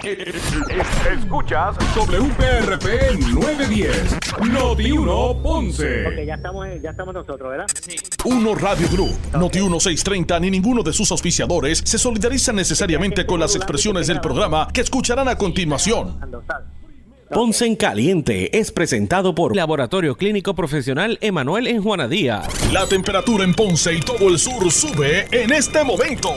Escuchas WPRP 910, Noti 1 Ponce. Ok, ya estamos, ya estamos nosotros, ¿verdad? Uno Radio Group, Noti 1630 ni ninguno de sus auspiciadores se solidarizan necesariamente con las expresiones del programa que escucharán a continuación. Ponce en Caliente es presentado por Laboratorio Clínico Profesional Emanuel en Juana Díaz. La temperatura en Ponce y todo el sur sube en este momento.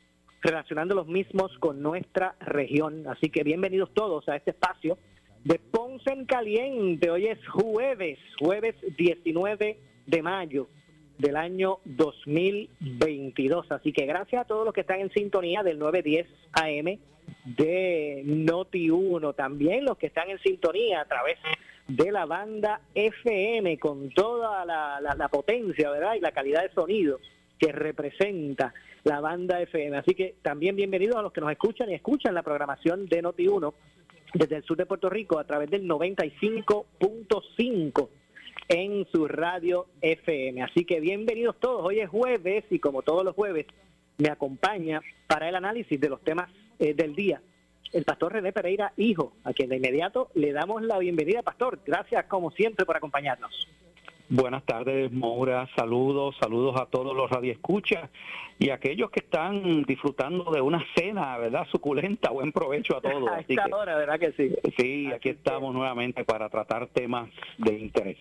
relacionando los mismos con nuestra región. Así que bienvenidos todos a este espacio de Ponce en Caliente. Hoy es jueves, jueves 19 de mayo del año 2022. Así que gracias a todos los que están en sintonía del 910 AM de Noti 1, también los que están en sintonía a través de la banda FM con toda la- la potencia, ¿verdad? Y la calidad de sonido que representa la banda FM. Así que también bienvenidos a los que nos escuchan y escuchan la programación de Noti 1 desde el sur de Puerto Rico a través del 95.5 en su radio FM. Así que bienvenidos todos. Hoy es jueves y como todos los jueves me acompaña para el análisis de los temas eh, del día el pastor René Pereira, hijo, a quien de inmediato le damos la bienvenida, pastor. Gracias como siempre por acompañarnos. Buenas tardes, Moura. Saludos, saludos a todos los radioescuchas y a aquellos que están disfrutando de una cena, ¿verdad? Suculenta. Buen provecho a todos. a Así esta que, hora, ¿verdad que sí? sí, Así aquí estamos nuevamente para tratar temas de interés.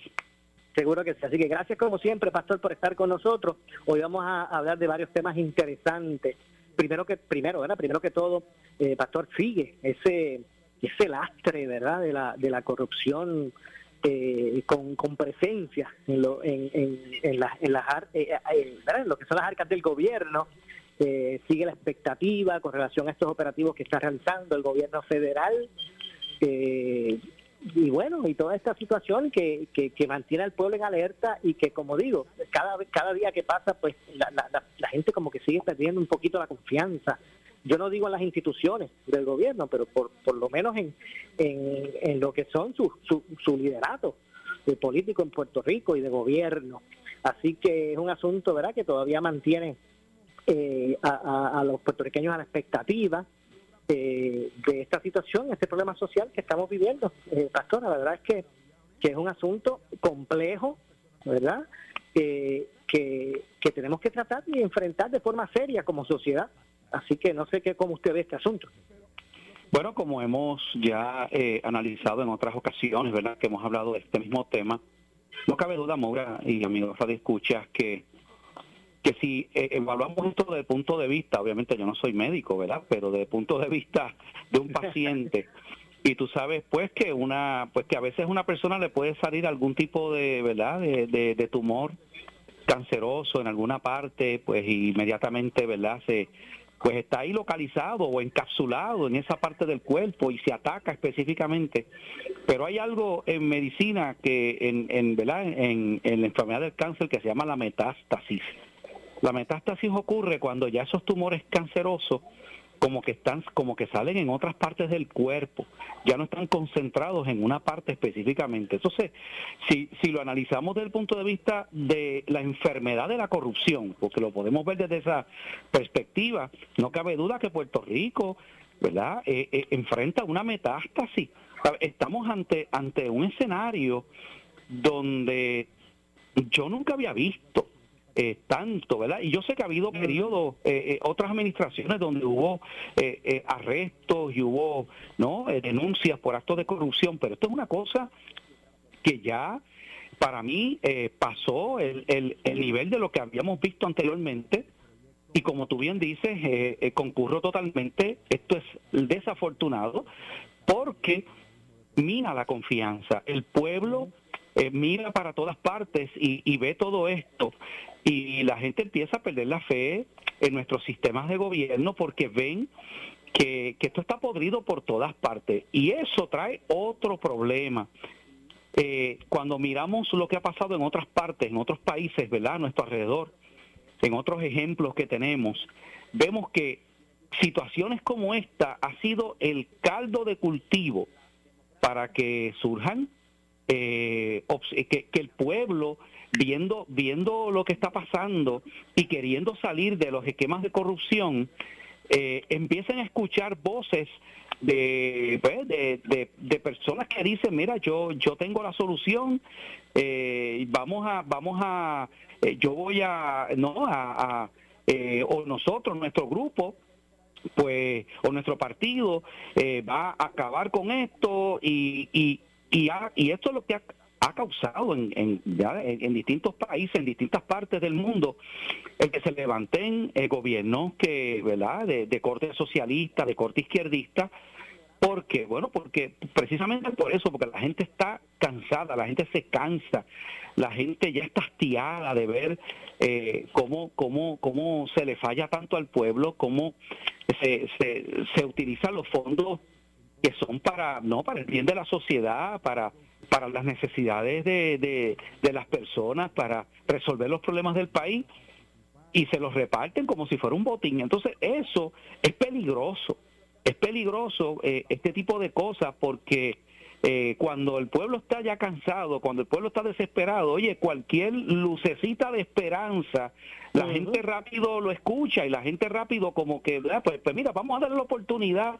Seguro que sí. Así que gracias como siempre, Pastor, por estar con nosotros. Hoy vamos a hablar de varios temas interesantes. Primero que primero, ¿verdad? Primero que todo, eh, Pastor, sigue ese ese lastre, ¿verdad? De la de la corrupción eh, con, con presencia en, lo, en, en, en, en las eh, eh, en lo que son las arcas del gobierno. Eh, sigue la expectativa con relación a estos operativos que está realizando el gobierno federal. Eh, y bueno, y toda esta situación que, que, que mantiene al pueblo en alerta y que, como digo, cada, cada día que pasa, pues la, la- la gente como que sigue perdiendo un poquito la confianza. Yo no digo en las instituciones del gobierno, pero por, por lo menos en, en, en lo que son su, su, su liderato de político en Puerto Rico y de gobierno. Así que es un asunto, ¿verdad?, que todavía mantiene eh, a, a- a los puertorriqueños a la expectativa eh, de esta situación, este problema social que estamos viviendo. Eh, Pastora, la verdad es que, que es un asunto complejo, ¿verdad? Eh, que, que tenemos que tratar y enfrentar de forma seria como sociedad. Así que no sé qué cómo usted ve este asunto. Bueno, como hemos ya eh, analizado en otras ocasiones, ¿verdad? Que hemos hablado de este mismo tema, no cabe duda, Moura y amigos radioescuchas, que que si eh, evaluamos esto desde el punto de vista, obviamente yo no soy médico, ¿verdad? Pero desde el punto de vista de un paciente, y tú sabes pues que una, pues que a veces a una persona le puede salir algún tipo de, ¿verdad? De, de, de tumor canceroso en alguna parte, pues inmediatamente, ¿verdad? Se, pues está ahí localizado o encapsulado en esa parte del cuerpo y se ataca específicamente. Pero hay algo en medicina que en, en, ¿verdad? En, en la enfermedad del cáncer que se llama la metástasis. La metástasis ocurre cuando ya esos tumores cancerosos como que están como que salen en otras partes del cuerpo, ya no están concentrados en una parte específicamente. Entonces, si si lo analizamos desde el punto de vista de la enfermedad de la corrupción, porque lo podemos ver desde esa perspectiva, no cabe duda que Puerto Rico, ¿verdad? Eh, eh, enfrenta una metástasis. Estamos ante ante un escenario donde yo nunca había visto eh, tanto, ¿verdad? Y yo sé que ha habido periodos, eh, eh, otras administraciones donde hubo eh, eh, arrestos y hubo no Eh, denuncias por actos de corrupción, pero esto es una cosa que ya para mí eh, pasó el, el, el nivel de lo que habíamos visto anteriormente y como tú bien dices, concurro totalmente, esto es desafortunado porque mina la confianza. El pueblo eh, mira para todas partes y, y ve todo esto y la gente empieza a perder la fe en nuestros sistemas de gobierno porque ven que, esto está podrido por todas partes y eso trae otro problema. Eh, cuando miramos lo que ha pasado en otras partes, en otros países, ¿verdad? A nuestro alrededor, en otros ejemplos que tenemos, vemos que situaciones como esta ha sido el caldo de cultivo para que surjan, eh, que, que, el pueblo, viendo, viendo lo que está pasando y queriendo salir de los esquemas de corrupción, eh, empiecen a escuchar voces pues, de, de, de, personas que dicen, mira, yo, yo tengo la solución, eh, vamos a, vamos a, eh, yo voy a, no, a, eh, o nosotros, nuestro grupo, pues, o nuestro partido va a acabar con esto y, y, y, y esto es lo que ha, ha causado en, en, distintos países, en distintas partes del mundo, el que se levanten eh, gobiernos que, ¿verdad?, de, corte socialista, de corte izquierdista, porque, bueno, porque precisamente por eso, porque la gente está cansada, la gente se cansa, la gente ya está hastiada de ver eh, cómo, cómo, cómo se le falla tanto al pueblo, cómo se, se, se utilizan los fondos que son para, no, para el bien de la sociedad, para para las necesidades de, de, las personas, para resolver los problemas del país, y se los reparten como si fuera un botín. Entonces eso es peligroso, es peligroso eh, este tipo de cosas porque eh, cuando el pueblo está ya cansado, cuando el pueblo está desesperado, oye, cualquier lucecita de esperanza, la gente rápido lo escucha y la gente rápido como que, ah, pues, pues, mira, vamos a darle la oportunidad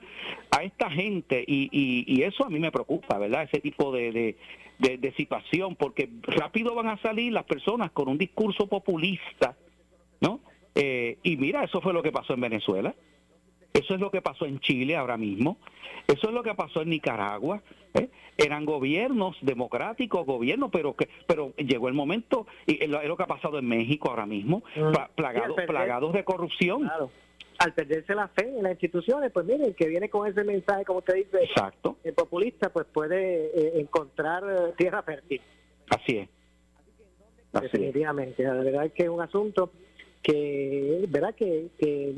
a esta gente y, y, eso a mí me preocupa, ¿verdad? Ese tipo de, de, de situación, porque rápido van a salir las personas con un discurso populista, ¿no? Eh, y mira, eso fue lo que pasó en Venezuela. Eso es lo que pasó en Chile ahora mismo. Eso es lo que pasó en Nicaragua. ¿eh? Eran gobiernos democráticos, gobiernos, pero que, pero llegó el momento, y es lo que ha pasado en México ahora mismo, mm. plagados, plagados de corrupción. Al perderse la fe en las instituciones, pues miren, que viene con ese mensaje, como usted dice, Exacto. el populista, pues puede eh, encontrar eh, tierra fértil. Así es. Definitivamente, la verdad es que es un asunto que, ¿verdad? que, que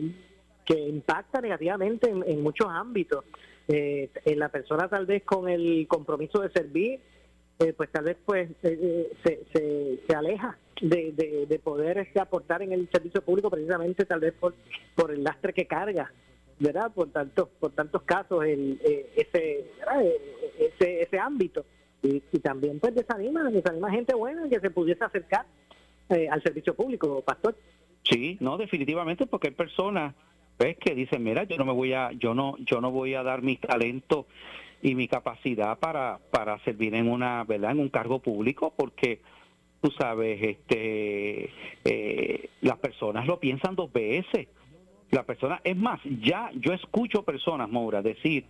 que impacta negativamente en, muchos ámbitos. Eh, en la persona tal vez con el compromiso de servir, eh, pues tal vez pues eh, se, se, aleja de, de, poder este, aportar en el servicio público precisamente tal vez por, por el lastre que carga, ¿verdad? Por tantos, por tantos casos el, ese, ese, ese ámbito. Y, y, también pues desanima, desanima gente buena que se pudiese acercar al servicio público, pastor. Sí, no, definitivamente porque hay personas ves que dicen mira yo no me voy a yo no yo no voy a dar mi talento y mi capacidad para para servir en una verdad en un cargo público porque tú sabes este eh, las personas lo piensan dos veces. La persona es más ya yo escucho personas Moura decir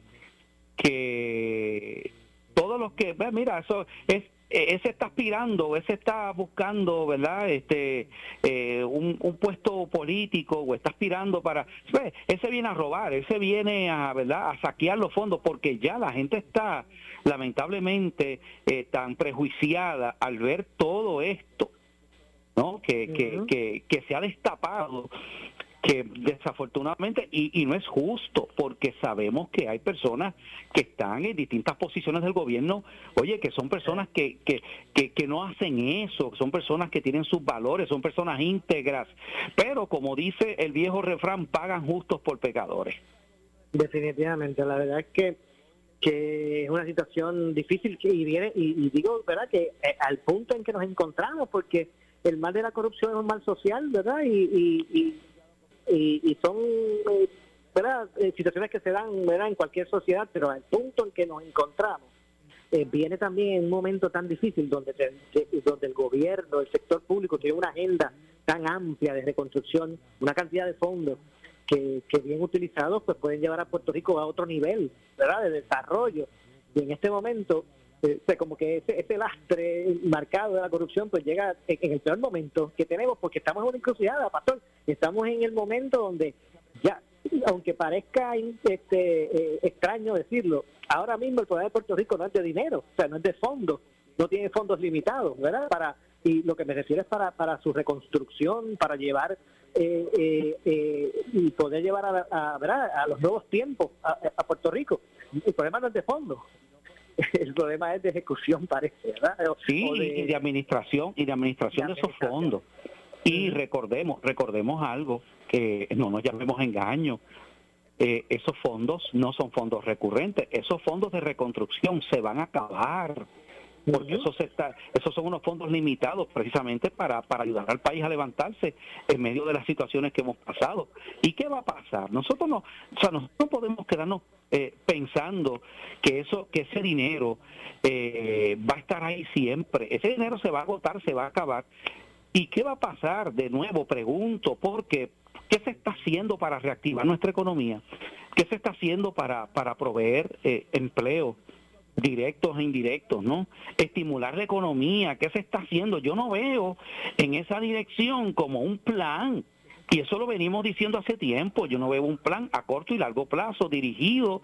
que todos los que mira eso es eh, ese está aspirando, ese está buscando, ¿verdad? Este, eh, un, puesto político o está aspirando para, pues, ese viene a robar, ese viene a, ¿verdad? A saquear los fondos porque ya la gente está lamentablemente eh, tan prejuiciada al ver todo esto, ¿no? Que, que, que, que se ha destapado que desafortunadamente, y, no es justo, porque sabemos que hay personas que están en distintas posiciones del gobierno, oye, que son personas que, que, que, no hacen eso, son personas que tienen sus valores, son personas íntegras, pero como dice el viejo refrán, pagan justos por pecadores. Definitivamente, la verdad es que que es una situación difícil y viene y, digo verdad que eh, al punto en que nos encontramos porque el mal de la corrupción es un mal social verdad y y, son eh, eh, situaciones que se dan ¿verdad? en cualquier sociedad, pero al punto en que nos encontramos, eh, viene también en un momento tan difícil donde, donde el gobierno, el sector público tiene una agenda tan amplia de reconstrucción, una cantidad de fondos que, que bien utilizados pues pueden llevar a Puerto Rico a otro nivel ¿verdad? de desarrollo. Y en este momento como que ese, ese, lastre marcado de la corrupción pues llega en, el peor momento que tenemos porque estamos en una encrucijada, pastor. Estamos en el momento donde ya, aunque parezca este, eh, extraño decirlo, ahora mismo el poder de Puerto Rico no es de dinero, o sea, no es de fondos, no tiene fondos limitados, ¿verdad? Para, y lo que me refiero es para, para su reconstrucción, para llevar eh, eh, eh, y poder llevar a, a, a los nuevos tiempos a, a, Puerto Rico. El problema no es de fondo, el problema es de ejecución, parece, ¿verdad? sí, y de administración, y de administración de, esos fondos. Y recordemos, recordemos algo, que no nos llamemos engaño. Eh, esos fondos no son fondos recurrentes, esos fondos de reconstrucción se van a acabar porque eso se está, esos son unos fondos limitados precisamente para, para ayudar al país a levantarse en medio de las situaciones que hemos pasado. ¿Y qué va a pasar? Nosotros no, o sea, nosotros no podemos quedarnos eh, pensando que eso, que ese dinero eh, va a estar ahí siempre. Ese dinero se va a agotar, se va a acabar. ¿Y qué va a pasar? De nuevo, pregunto, porque ¿qué se está haciendo para reactivar nuestra economía? ¿Qué se está haciendo para, para proveer eh, empleo? directos e indirectos, ¿no? Estimular la economía, ¿qué se está haciendo? Yo no veo en esa dirección como un plan. Y eso lo venimos diciendo hace tiempo. Yo no veo un plan a corto y largo plazo dirigido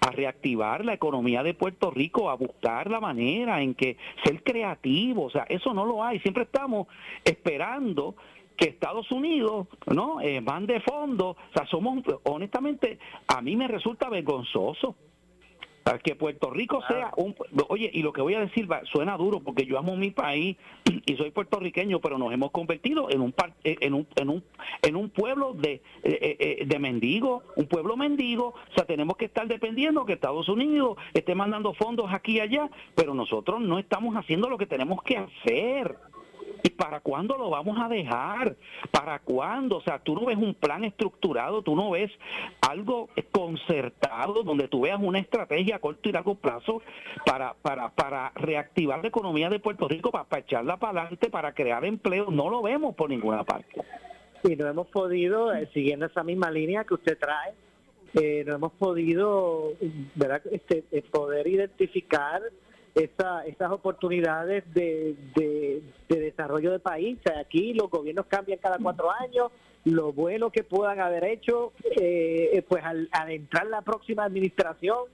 a reactivar la economía de Puerto Rico, a buscar la manera en que ser creativo. O sea, eso no lo hay. Siempre estamos esperando que Estados Unidos no eh, van de fondo. O sea, somos, honestamente, a mí me resulta vergonzoso que Puerto Rico sea un oye y lo que voy a decir suena duro porque yo amo mi país y soy puertorriqueño pero nos hemos convertido en un eh, en un en un en un pueblo de eh, eh, de mendigos un pueblo mendigo. O sea tenemos que estar dependiendo que Estados Unidos esté mandando fondos aquí y allá pero nosotros no estamos haciendo lo que tenemos que hacer ¿Y para cuándo lo vamos a dejar? ¿Para cuándo? O sea, tú no ves un plan estructurado, tú no ves algo concertado donde tú veas una estrategia a corto y largo plazo para, para, para reactivar la economía de Puerto Rico, para, echarla para adelante, para crear empleo. No lo vemos por ninguna parte. Y no hemos podido, eh, siguiendo esa misma línea que usted trae, eh, no hemos podido. Este, eh, poder identificar esa, esas oportunidades de, de, desarrollo del país. aquí los gobiernos cambian cada cuatro años, lo bueno que puedan haber hecho, eh, pues al, entrar la próxima administración,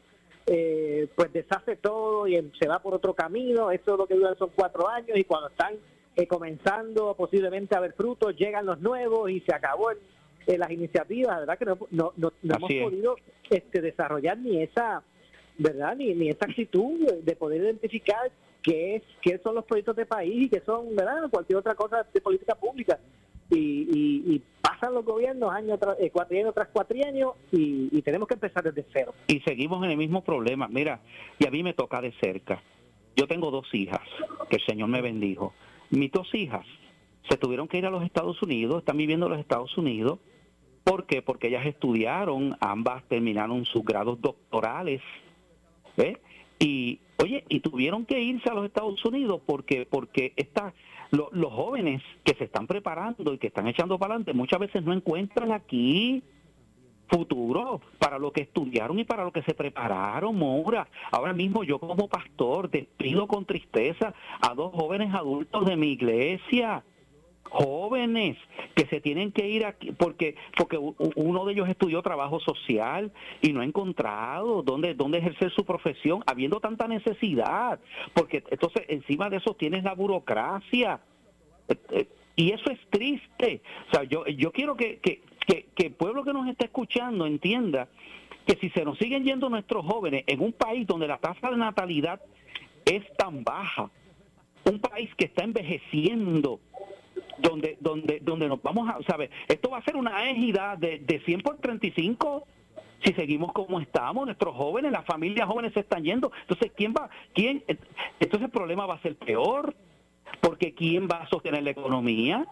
eh, pues deshace todo y se va por otro camino. Eso es lo que duran son cuatro años y cuando están eh, comenzando posiblemente a ver frutos, llegan los nuevos y se acabó las iniciativas. verdad que no, no, no, hemos podido este, desarrollar ni esa ¿verdad? Ni, ni esa actitud de poder identificar qué, es, qué son los proyectos de país y qué son, ¿verdad? Cualquier otra cosa de política pública. Y, y, pasan los gobiernos año tras eh, cuatrienio tras cuatrienio y, y tenemos que empezar desde cero. Y seguimos en el mismo problema. Mira, y a mí me toca de cerca. Yo tengo dos hijas que el Señor me bendijo. Mis dos hijas se tuvieron que ir a los Estados Unidos, están viviendo en los Estados Unidos. ¿Por qué? Porque ellas estudiaron, ambas terminaron sus grados doctorales ¿eh? Y oye, y tuvieron que irse a los Estados Unidos porque porque está los jóvenes que se están preparando y que están echando para adelante muchas veces no encuentran aquí futuro para lo que estudiaron y para lo que se prepararon, Mora. Ahora mismo yo como pastor despido con tristeza a dos jóvenes adultos de mi iglesia jóvenes que se tienen que ir aquí porque porque uno de ellos estudió trabajo social y no ha encontrado dónde dónde ejercer su profesión habiendo tanta necesidad porque entonces encima de eso tienes la burocracia. Eh, eh, y eso es triste. O sea yo yo quiero que, que, que, que el pueblo que nos está escuchando entienda que si se nos siguen yendo nuestros jóvenes en un país donde la tasa de natalidad es tan baja un país que está envejeciendo donde donde donde nos vamos a saber esto va a ser una égida de, de 100 por 35 si seguimos como estamos nuestros jóvenes las familias jóvenes se están yendo. Entonces quién va quién entonces el problema va a ser peor porque quién va a sostener la economía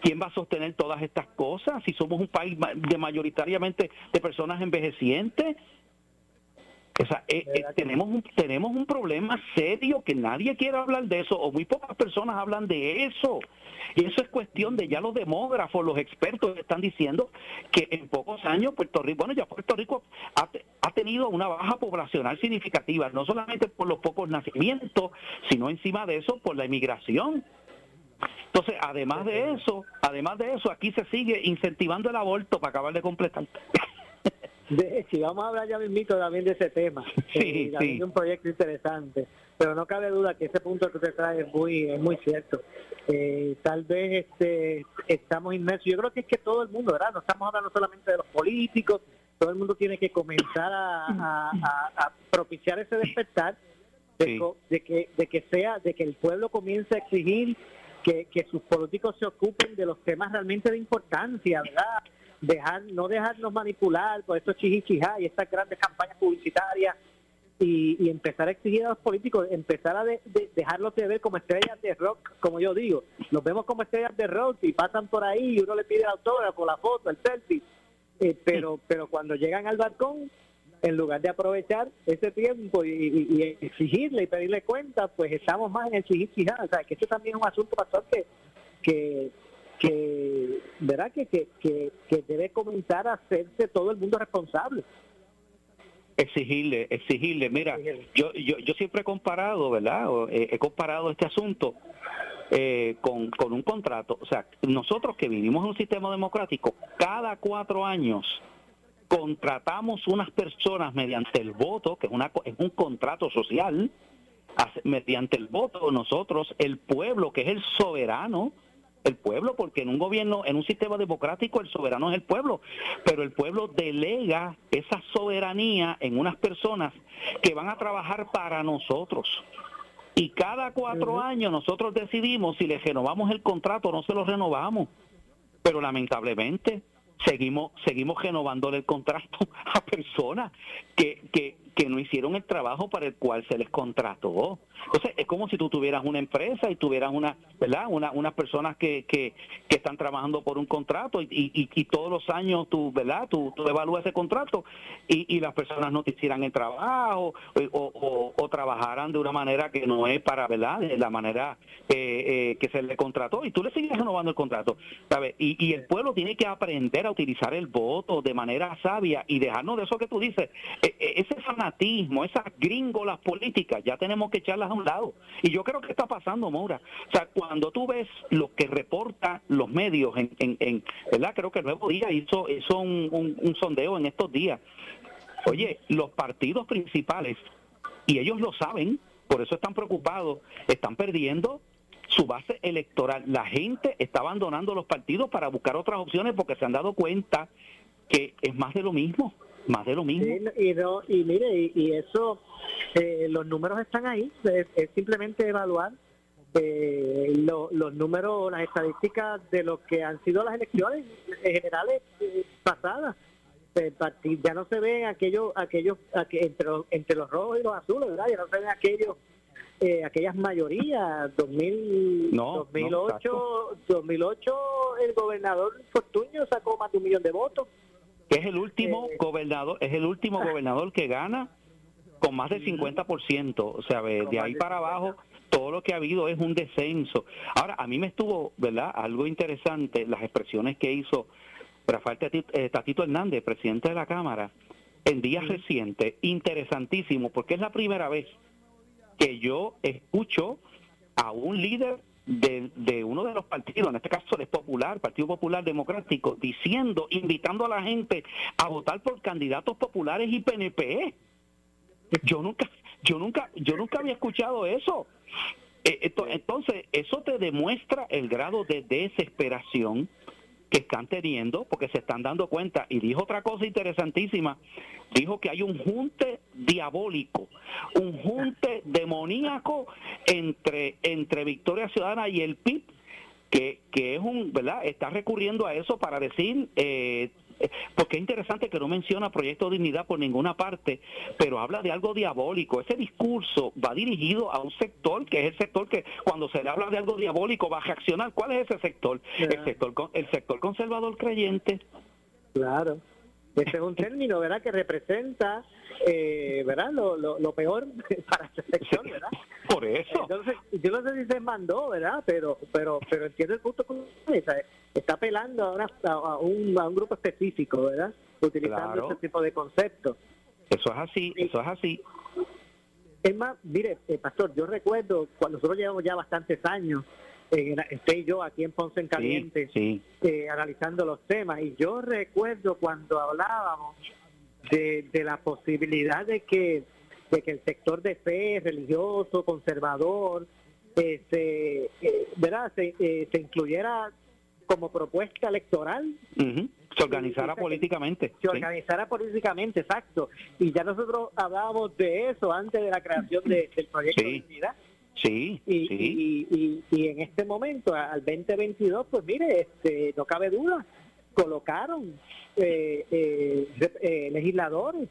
¿Quién va a sostener todas estas cosas si somos un país de mayoritariamente de personas envejecientes? O sea, eh, eh, tenemos, un, tenemos un problema serio que nadie quiere hablar de eso o muy pocas personas hablan de eso. Y eso es cuestión de ya los demógrafos, los expertos están diciendo que en pocos años Puerto Rico, bueno, ya Puerto Rico ha, ha tenido una baja poblacional significativa, no solamente por los pocos nacimientos, sino encima de eso por la inmigración. Entonces, además de eso, además de eso, aquí se sigue incentivando el aborto para acabar de completar. De hecho, vamos a hablar ya mismito también de ese tema. Sí, eh, un proyecto interesante. Pero no cabe duda que ese punto que usted trae es muy, es muy cierto. Eh, tal vez este, estamos inmersos. Yo creo que es que todo el mundo, ¿verdad? No estamos hablando solamente de los políticos. Todo el mundo tiene que comenzar a, propiciar ese despertar de, que, de que sea, de que el pueblo comience a exigir que, que sus políticos se ocupen de los temas realmente de importancia, ¿verdad? Dejar no dejarnos manipular por estos chichichijá y estas grandes campañas publicitarias y, empezar a exigir a los políticos, empezar a dejarlos de ver como estrellas de rock, como yo digo, los vemos como estrellas de rock y pasan por ahí y uno le pide el autógrafo, la foto, el selfie, eh, pero pero cuando llegan al balcón, en lugar de aprovechar ese tiempo y, exigirle y pedirle cuenta, pues estamos más en el chichichijá, o sea, que esto también es un asunto, que, que que verdad que, que, que, debe comenzar a hacerse todo el mundo responsable. Exigirle exigirle. Mira yo yo yo siempre he comparado verdad eh, he comparado este asunto eh, con, con un contrato. O sea nosotros que vivimos en un sistema democrático cada cuatro años contratamos unas personas mediante el voto que es una es un contrato social mediante el voto nosotros el pueblo que es el soberano el pueblo, porque en un gobierno, en un sistema democrático, el soberano es el pueblo, pero el pueblo delega esa soberanía en unas personas que van a trabajar para nosotros. Y cada cuatro años nosotros decidimos si le renovamos el contrato o no se lo renovamos. Pero lamentablemente seguimos seguimos renovándole el contrato a personas que, que, que no hicieron el trabajo para el cual se les contrató. Entonces, es como si tú tuvieras una empresa y tuvieras una, ¿verdad? Una, unas personas que, que, que están trabajando por un contrato y, y, y todos los años tú, ¿verdad? Tú, tú evalúas ese contrato y, y, las personas no te hicieran el trabajo o, o, o, trabajaran de una manera que no es para, ¿verdad? La manera eh, eh, que se le contrató y tú le sigues renovando el contrato, ¿sabes? Y, y el pueblo tiene que aprender a utilizar el voto de manera sabia y dejarnos de eso que tú dices, e, e, ese fanatismo, esas gringolas políticas, ya tenemos que echarlas a un lado. Y yo creo que está pasando, Maura. O sea, cuando tú ves lo que reportan los medios, en, en, ¿verdad? Creo que el Nuevo Día hizo, hizo un sondeo en estos días. Oye, los partidos principales, y ellos lo saben, por eso están preocupados, están perdiendo su base electoral. La gente está abandonando los partidos para buscar otras opciones porque se han dado cuenta que es más de lo mismo más de lo mismo. y, no, y mire, y, eso, eh, los números están ahí, es, simplemente evaluar eh, los números, las estadísticas de lo que han sido las elecciones generales eh, pasadas. Ya no se ven aquellos, aquellos, entre, los, entre los rojos y los azules, ¿verdad? Ya no se ven aquellos eh, aquellas mayorías 2000, 2008 2008 el gobernador Fortuño sacó más de un millón de votos que es el último eh, gobernador, es el último gobernador que gana con más del 50%, o sea, de ahí para abajo todo lo que ha habido es un descenso. Ahora, a mí me estuvo, ¿verdad? Algo interesante las expresiones que hizo Rafael eh, Tatito Hernández, presidente de la Cámara, en días recientes, interesantísimo, porque es la primera vez que yo escucho a un líder de, de, uno de los partidos, en este caso es Popular, Partido Popular Democrático, diciendo, invitando a la gente a votar por candidatos populares y PNP. Yo nunca, yo nunca, yo nunca había escuchado eso. Eh, entonces, eso te demuestra el grado de desesperación que están teniendo porque se están dando cuenta. Y dijo otra cosa interesantísima, dijo que hay un junte diabólico, un junte demoníaco entre, entre Victoria Ciudadana y el PIB, que, que es un, ¿verdad? Está recurriendo a eso para decir... Eh, porque es interesante que no menciona Proyecto Dignidad por ninguna parte, pero habla de algo diabólico. Ese discurso va dirigido a un sector que es el sector que cuando se le habla de algo diabólico va a reaccionar. ¿Cuál es ese sector? El sector el sector conservador creyente. Claro. Ese es un término, ¿verdad?, que representa, eh, ¿verdad?, lo, lo, peor para esa sector, ¿verdad? Por eso. Entonces, yo no sé si se mandó, ¿verdad?, pero pero pero entiendo el punto con está apelando ahora a un, a un grupo específico, ¿verdad?, utilizando ese tipo de conceptos. Eso es así, eso es así. Es más, mire, eh, Pastor, yo recuerdo cuando nosotros llevamos ya bastantes años estoy yo aquí en Ponce en Caliente eh, analizando los temas y yo recuerdo cuando hablábamos de, la posibilidad de que, de que el sector de fe religioso, conservador, este, eh, ¿verdad? Se, eh, se incluyera como propuesta electoral. Se organizara políticamente. Se organizara políticamente, exacto. Y ya nosotros hablábamos de eso antes de la creación del proyecto de unidad. Sí, y, Y, y, en este momento, al 2022, pues mire, este, no cabe duda, colocaron eh, eh, eh, legisladores,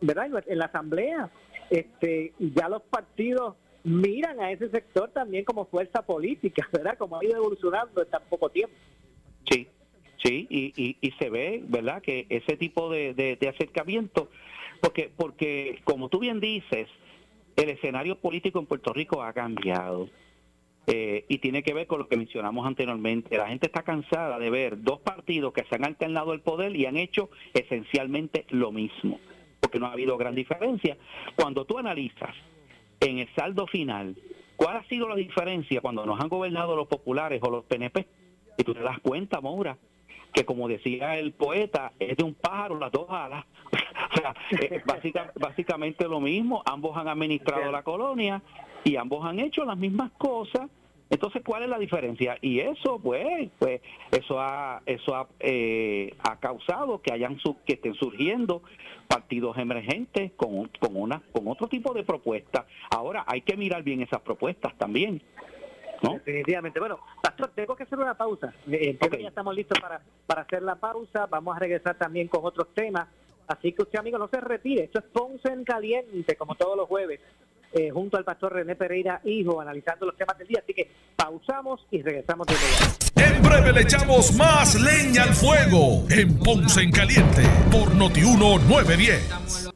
¿verdad? En la asamblea, este, y ya los partidos miran a ese sector también como fuerza política, ¿verdad? Como ha ido evolucionando en tan poco tiempo. Sí, sí, y, y, se ve, ¿verdad? Que ese tipo de, de, acercamiento, porque, porque como tú bien dices, el escenario político en Puerto Rico ha cambiado. Eh, y tiene que ver con lo que mencionamos anteriormente. La gente está cansada de ver dos partidos que se han alternado el poder y han hecho esencialmente lo mismo, porque no ha habido gran diferencia. Cuando tú analizas en el saldo final cuál ha sido la diferencia cuando nos han gobernado los populares o los PNP, y tú te das cuenta, Moura, que como decía el poeta, es de un pájaro las dos alas. o sea, es básicamente lo mismo, ambos han administrado la colonia y ambos han hecho las mismas cosas. Entonces, ¿cuál es la diferencia? Y eso, pues, pues eso ha, eso ha, eh, ha causado que hayan que estén surgiendo partidos emergentes con, con una, con otro tipo de propuestas. Ahora hay que mirar bien esas propuestas también. Definitivamente. Bueno, Pastor, tengo que hacer una pausa. Eh, ya estamos listos para, para hacer la pausa. Vamos a regresar también con otros temas. Así que usted, amigo, no se retire. Esto es Ponce en Caliente, como todos los jueves, eh, junto al pastor René Pereira, hijo, analizando los temas del día. Así que pausamos y regresamos de nuevo. En breve le echamos más leña al fuego en Ponce en Caliente por Notiuno 910.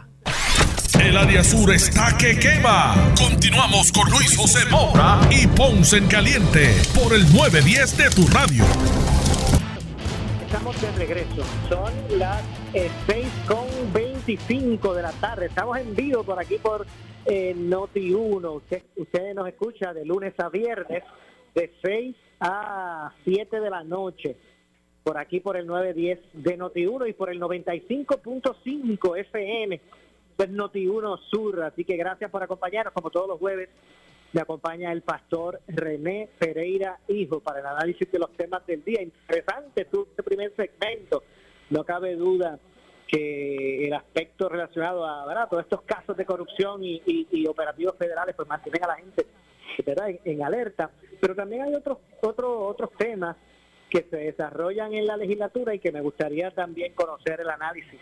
El área sur está que quema. Continuamos con Luis José Moura y Ponce en Caliente por el 910 de tu radio. Estamos de regreso. Son las 6.25 de la tarde. Estamos en vivo por aquí por eh, Noti1. Usted, usted nos escucha de lunes a viernes de 6 a 7 de la noche por aquí por el 910 de Noti1 y por el 95.5 FM es Noti1 Sur. Así que gracias por acompañarnos, como todos los jueves. Me acompaña el pastor René Pereira Hijo para el análisis de los temas del día. Interesante tu este primer segmento. No cabe duda que el aspecto relacionado a todos estos casos de corrupción y, operativos federales pues mantienen a la gente En, en, alerta. Pero también hay otros, otros, otros temas que se desarrollan en la legislatura y que me gustaría también conocer el análisis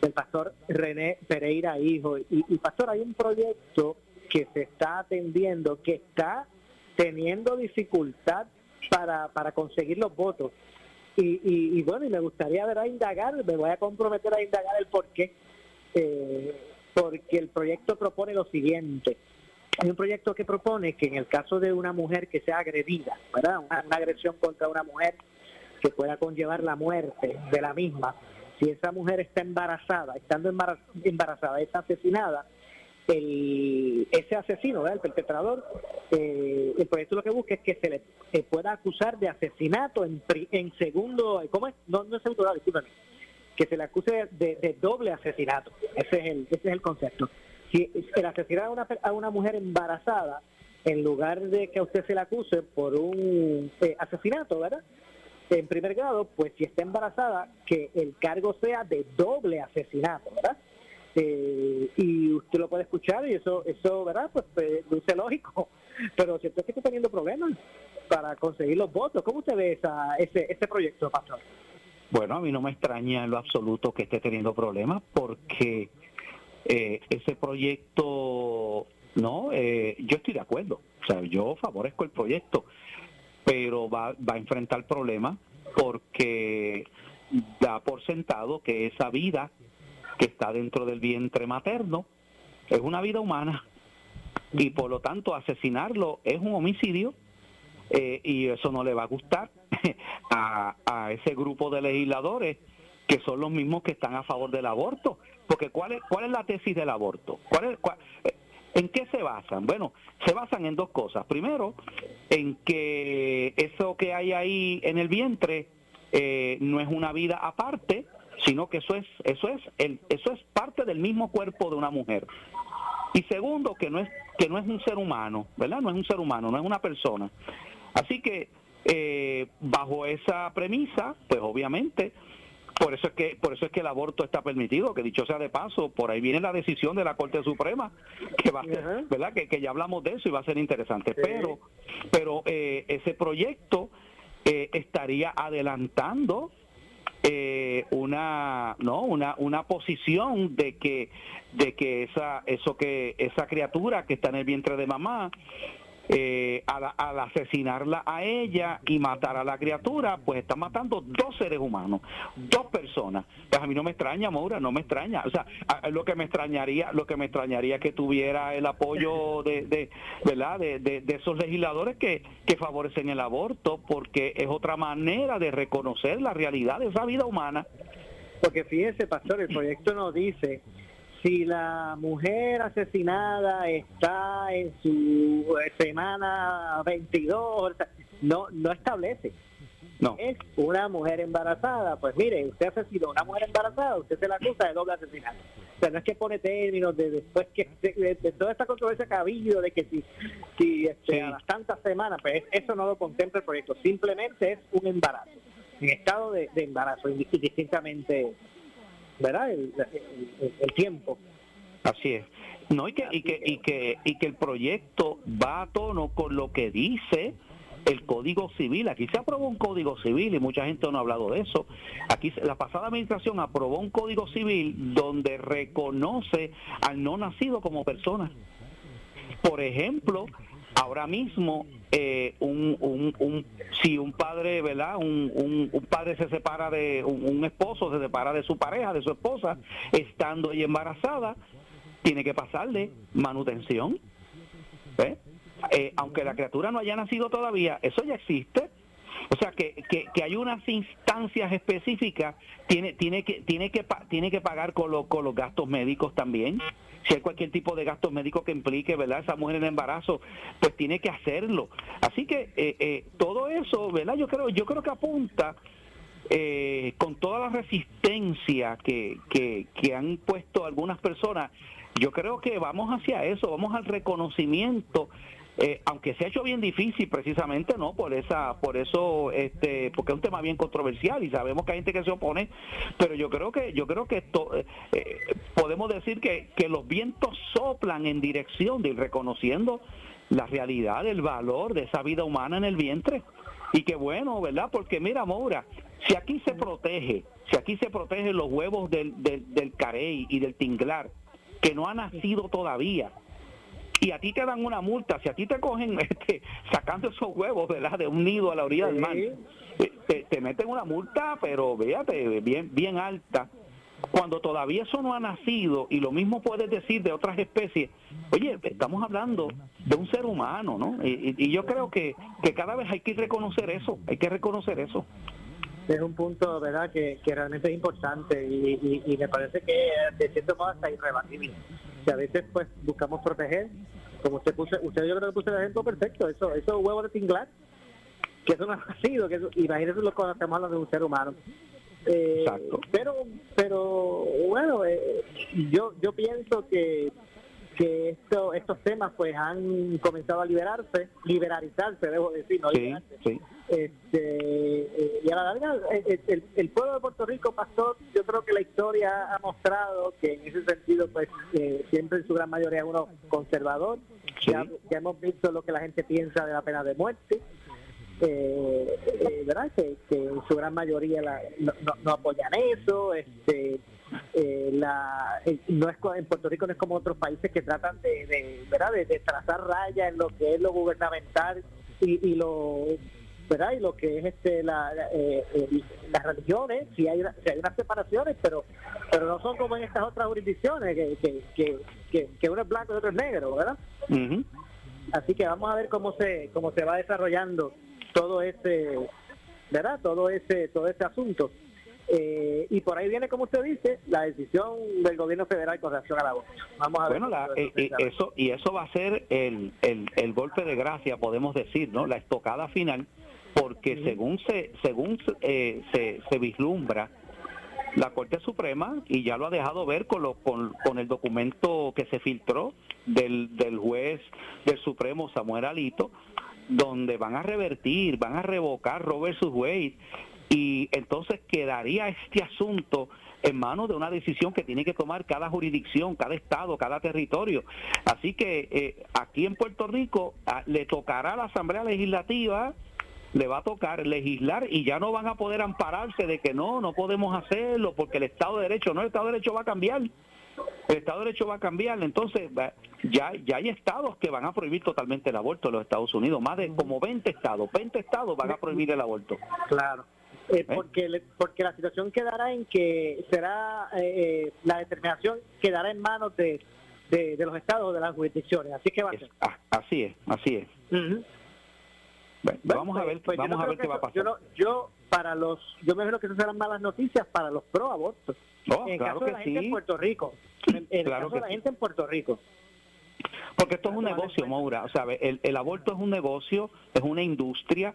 del pastor René Pereira Hijo. Y, pastor, hay un proyecto que se está atendiendo, que está teniendo dificultad para, para conseguir los votos. Y, bueno, y me gustaría ver a indagar, me voy a comprometer a indagar el por qué. Eh, porque el proyecto propone lo siguiente. Hay un proyecto que propone que en el caso de una mujer que sea agredida, ¿verdad? una agresión contra una mujer que pueda conllevar la muerte de la misma, si esa mujer está embarazada, estando embarazada, es asesinada, el, ese asesino, el perpetrador, eh, el proyecto lo que busca es que se le pueda acusar de asesinato en, en segundo, ¿cómo es? No, no es segundo grado, que se le acuse de, doble asesinato. Ese es el, ese es el concepto. Si el asesinar a una, a una mujer embarazada, en lugar de que a usted se le acuse por un eh, asesinato, ¿verdad? en primer grado, pues si está embarazada, que el cargo sea de doble asesinato, ¿verdad? Eh, y usted lo puede escuchar y eso, eso ¿verdad? Pues, pues lógico, pero si usted está teniendo problemas para conseguir los votos, ¿cómo usted ve esa, ese, ese proyecto, Pastor? Bueno, a mí no me extraña en lo absoluto que esté teniendo problemas porque eh, ese proyecto, no, eh, yo estoy de acuerdo, o sea, yo favorezco el proyecto, pero va, va a enfrentar problemas porque da por sentado que esa vida que está dentro del vientre materno es una vida humana y por lo tanto asesinarlo es un homicidio eh, y eso no le va a gustar a, a ese grupo de legisladores que son los mismos que están a favor del aborto. Porque ¿cuál es, cuál es la tesis del aborto? ¿Cuál es, eh, ¿En qué se basan? Bueno, se basan en dos cosas. Primero, en que eso que hay ahí en el vientre eh, no es una vida aparte, sino que eso es eso es el, eso es parte del mismo cuerpo de una mujer. Y segundo, que no es que no es un ser humano, ¿verdad? No es un ser humano, no es una persona. Así que eh, bajo esa premisa, pues obviamente por eso es que por eso es que el aborto está permitido, que dicho sea de paso, por ahí viene la decisión de la Corte Suprema, que va a ser, ¿verdad? Que, que, ya hablamos de eso y va a ser interesante. Pero pero eh, ese proyecto eh, estaría adelantando eh, una no una una posición de que de que esa eso que esa criatura que está en el vientre de mamá eh, al, asesinarla a ella y matar a la criatura, pues está matando dos seres humanos, dos personas. Pues a mí no me extraña, Maura, no me extraña. O sea, lo que me extrañaría, lo que me extrañaría que tuviera el apoyo de, de ¿verdad? De, de, esos legisladores que, que favorecen el aborto, porque es otra manera de reconocer la realidad de esa vida humana. Porque fíjese, pastor, el proyecto nos dice si la mujer asesinada está en su eh, semana 22, no, no establece. No. Es una mujer embarazada. Pues mire, usted asesinó a una mujer embarazada, usted se la acusa de doble asesinato. O sea, no es que pone términos de después que de, toda esta controversia que ha habido de que si, si este, a las tantas semanas, pues eso no lo contempla el proyecto. Simplemente es un embarazo, en estado de, de embarazo, indistintamente ¿verdad? El, tiempo. Así es. No, y que, y que, y que, y que el proyecto va a tono con lo que dice el Código Civil. Aquí se aprobó un Código Civil y mucha gente no ha hablado de eso. Aquí la pasada administración aprobó un Código Civil donde reconoce al no nacido como persona. Por ejemplo, ahora mismo eh, un, un, un, si un padre, ¿verdad? Un, un, padre se separa de, un, esposo se separa de su pareja, de su esposa, estando ella embarazada, tiene que pasarle manutención. Eh, aunque la criatura no haya nacido todavía, eso ya existe. O sea que, que, que, hay unas instancias específicas, tiene, tiene, que, tiene, que, tiene que pagar con, con los gastos médicos también si hay cualquier tipo de gasto médico que implique, ¿verdad? Esa mujer en embarazo, pues tiene que hacerlo. Así que eh, eh, todo eso, ¿verdad? Yo creo, yo creo que apunta eh, con toda la resistencia que, que, que han puesto algunas personas, yo creo que vamos hacia eso, vamos al reconocimiento eh, aunque se ha hecho bien difícil precisamente no por esa por eso este porque es un tema bien controversial y sabemos que hay gente que se opone pero yo creo que yo creo que esto, eh, eh, podemos decir que, que los vientos soplan en dirección de ir reconociendo la realidad el valor de esa vida humana en el vientre. Y que bueno verdad porque mira Moura si aquí se protege si aquí se protegen los huevos del, del, del carey y del tinglar que no ha nacido todavía y a ti te dan una multa, si a ti te cogen este, sacando esos huevos ¿verdad? de un nido a la orilla del mar, te, meten una multa, pero véate, bien, bien alta. Cuando todavía eso no ha nacido, y lo mismo puedes decir de otras especies, oye, estamos hablando de un ser humano, ¿no? Y, yo creo que, que cada vez hay que reconocer eso, hay que reconocer eso es un punto verdad que, que realmente es importante y, y, me parece que de cierto modo está irrebatible. Que a veces pues buscamos proteger como usted puso, usted yo creo que puso el ejemplo perfecto, eso, esos huevos de tinglar, que eso no ha sido, que eso, imagínese lo que estamos hablando de un ser humano. Eh, pero, pero bueno, eh, yo, yo pienso que que esto, estos temas pues han comenzado a liberarse, liberalizarse, debo decir, no liberarse. Este, eh, y a la larga, el, el, pueblo de Puerto Rico, Pastor, yo creo que la historia ha mostrado que en ese sentido, pues eh, siempre en su gran mayoría es uno conservador. Ya, hemos visto lo que la gente piensa de la pena de muerte. Eh, ¿verdad? Que, en su gran mayoría no, no, apoyan eso. Este, eh, la, eh, no es en Puerto Rico no es como otros países que tratan de, de ¿verdad? De, trazar raya en lo que es lo gubernamental y, y lo ¿verdad? y lo que es este la, eh, las religiones si hay si hay unas separaciones pero pero no son como en estas otras jurisdicciones que que, que, que, uno es blanco y otro es negro verdad así que vamos a ver cómo se cómo se va desarrollando todo ese verdad todo ese todo ese asunto eh, y por ahí viene, como usted dice, la decisión del gobierno federal con relación a la voz. Vamos a ver. Bueno, eh, eh, eso y eso va a ser el, el, golpe de gracia, podemos decir, ¿no? La estocada final, porque según se según se, se vislumbra la Corte Suprema y ya lo ha dejado ver con, lo, con, con el documento que se filtró del, del juez del Supremo Samuel Alito, donde van a revertir, van a revocar versus Wade y entonces quedaría este asunto en manos de una decisión que tiene que tomar cada jurisdicción, cada estado, cada territorio. Así que eh, aquí en Puerto Rico ah, le tocará a la Asamblea Legislativa, le va a tocar legislar y ya no van a poder ampararse de que no, no podemos hacerlo porque el Estado de Derecho, no, el Estado de Derecho va a cambiar. El Estado de Derecho va a cambiar, entonces ya, ya hay estados que van a prohibir totalmente el aborto en los Estados Unidos, más de como 20 estados, 20 estados van a prohibir el aborto. Claro. Eh, ¿Eh? porque porque la situación quedará en que será eh, la determinación quedará en manos de, de, los estados de las jurisdicciones. Así que va a ser. así es así es. Vamos a ver pues, vamos a ver qué va a pasar. yo, para los yo me imagino que esas serán malas noticias para los pro abortos oh, en el caso de la gente en Puerto Rico en, el caso de la gente en Puerto Rico. Porque esto es un negocio, Maura. O sea, el, el aborto es un negocio, es una industria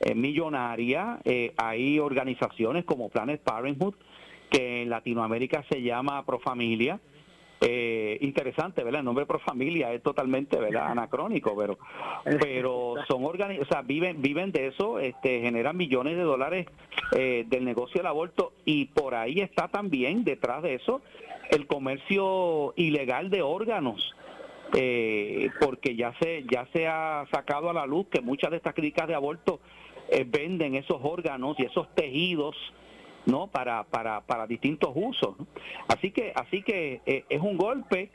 eh, millonaria. Eh, hay organizaciones como Planet Parenthood, que en Latinoamérica se llama Profamilia. Eh, interesante, ¿verdad? El nombre Profamilia es totalmente, ¿verdad? Anacrónico, pero pero son organi o sea, viven viven de eso, este generan millones de dólares eh, del negocio del aborto y por ahí está también detrás de eso el comercio ilegal de órganos. Eh, porque ya se ya se ha sacado a la luz que muchas de estas clínicas de aborto eh, venden esos órganos y esos tejidos no para para, para distintos usos así que así que eh, es un golpe